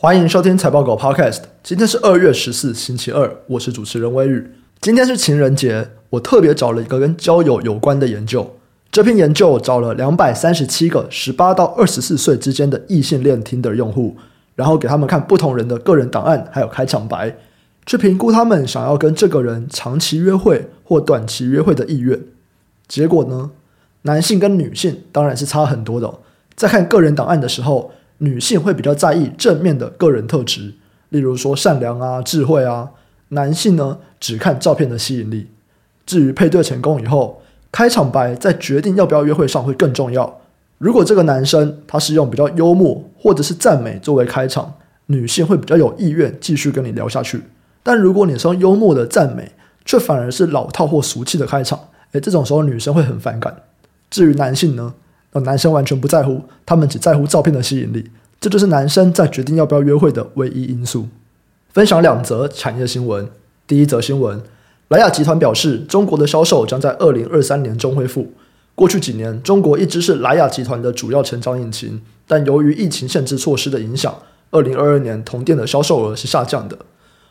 欢迎收听财报狗 Podcast。今天是二月十四，星期二，我是主持人威宇。今天是情人节，我特别找了一个跟交友有关的研究。这篇研究找了两百三十七个十八到二十四岁之间的异性恋 Tinder 用户，然后给他们看不同人的个人档案，还有开场白，去评估他们想要跟这个人长期约会或短期约会的意愿。结果呢，男性跟女性当然是差很多的。在看个人档案的时候，女性会比较在意正面的个人特质，例如说善良啊、智慧啊。男性呢，只看照片的吸引力。至于配对成功以后，开场白在决定要不要约会上会更重要。如果这个男生他是用比较幽默或者是赞美作为开场，女性会比较有意愿继续跟你聊下去。但如果你是用幽默的赞美，却反而是老套或俗气的开场，诶，这种时候女生会很反感。至于男性呢？男生完全不在乎，他们只在乎照片的吸引力，这就是男生在决定要不要约会的唯一因素。分享两则产业新闻。第一则新闻，莱雅集团表示，中国的销售将在二零二三年中恢复。过去几年，中国一直是莱雅集团的主要成长引擎，但由于疫情限制措施的影响，二零二二年同店的销售额是下降的。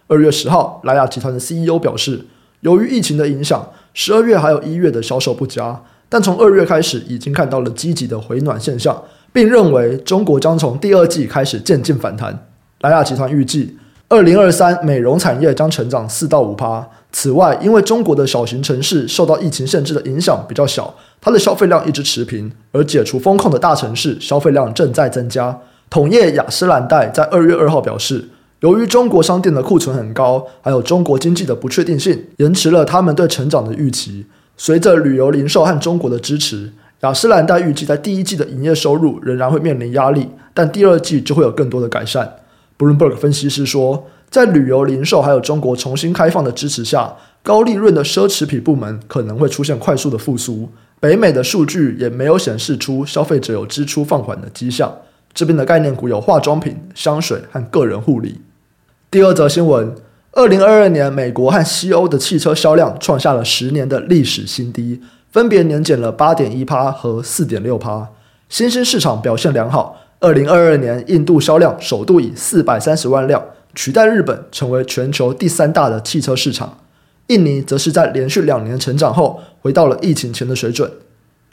二月十号，莱雅集团的 CEO 表示，由于疫情的影响，十二月还有一月的销售不佳。但从二月开始，已经看到了积极的回暖现象，并认为中国将从第二季开始渐进反弹。莱雅集团预计，二零二三美容产业将成长四到五趴。此外，因为中国的小型城市受到疫情限制的影响比较小，它的消费量一直持平，而解除封控的大城市消费量正在增加。统业雅诗兰黛在二月二号表示，由于中国商店的库存很高，还有中国经济的不确定性，延迟了他们对成长的预期。随着旅游零售和中国的支持，雅诗兰黛预计在第一季的营业收入仍然会面临压力，但第二季就会有更多的改善。Bloomberg 分析师说，在旅游零售还有中国重新开放的支持下，高利润的奢侈品部门可能会出现快速的复苏。北美的数据也没有显示出消费者有支出放缓的迹象。这边的概念股有化妆品、香水和个人护理。第二则新闻。二零二二年，美国和西欧的汽车销量创下了十年的历史新低，分别年减了八点一趴和四点六趴。新兴市场表现良好。二零二二年，印度销量首度以四百三十万辆取代日本，成为全球第三大的汽车市场。印尼则是在连续两年成长后，回到了疫情前的水准。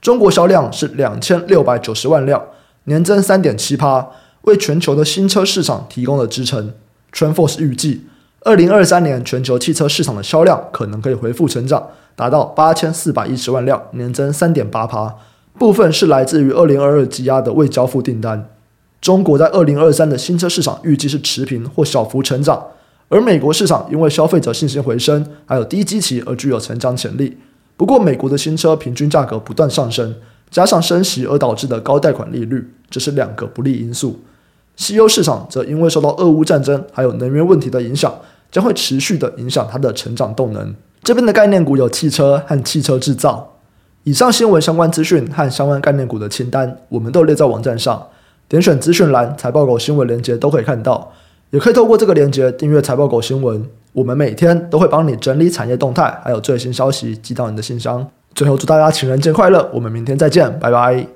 中国销量是两千六百九十万辆，年增三点七趴，为全球的新车市场提供了支撑。TrendForce 预计。二零二三年全球汽车市场的销量可能可以恢复成长，达到八千四百一十万辆，年增三点八趴。部分是来自于二零二二积压的未交付订单。中国在二零二三的新车市场预计是持平或小幅成长，而美国市场因为消费者信心回升，还有低基期而具有成长潜力。不过，美国的新车平均价格不断上升，加上升息而导致的高贷款利率，这是两个不利因素。西欧市场则因为受到俄乌战争还有能源问题的影响。将会持续的影响它的成长动能。这边的概念股有汽车和汽车制造。以上新闻相关资讯和相关概念股的清单，我们都列在网站上，点选资讯栏财报狗新闻链接都可以看到。也可以透过这个链接订阅财报狗新闻。我们每天都会帮你整理产业动态，还有最新消息寄到你的信箱。最后祝大家情人节快乐！我们明天再见，拜拜。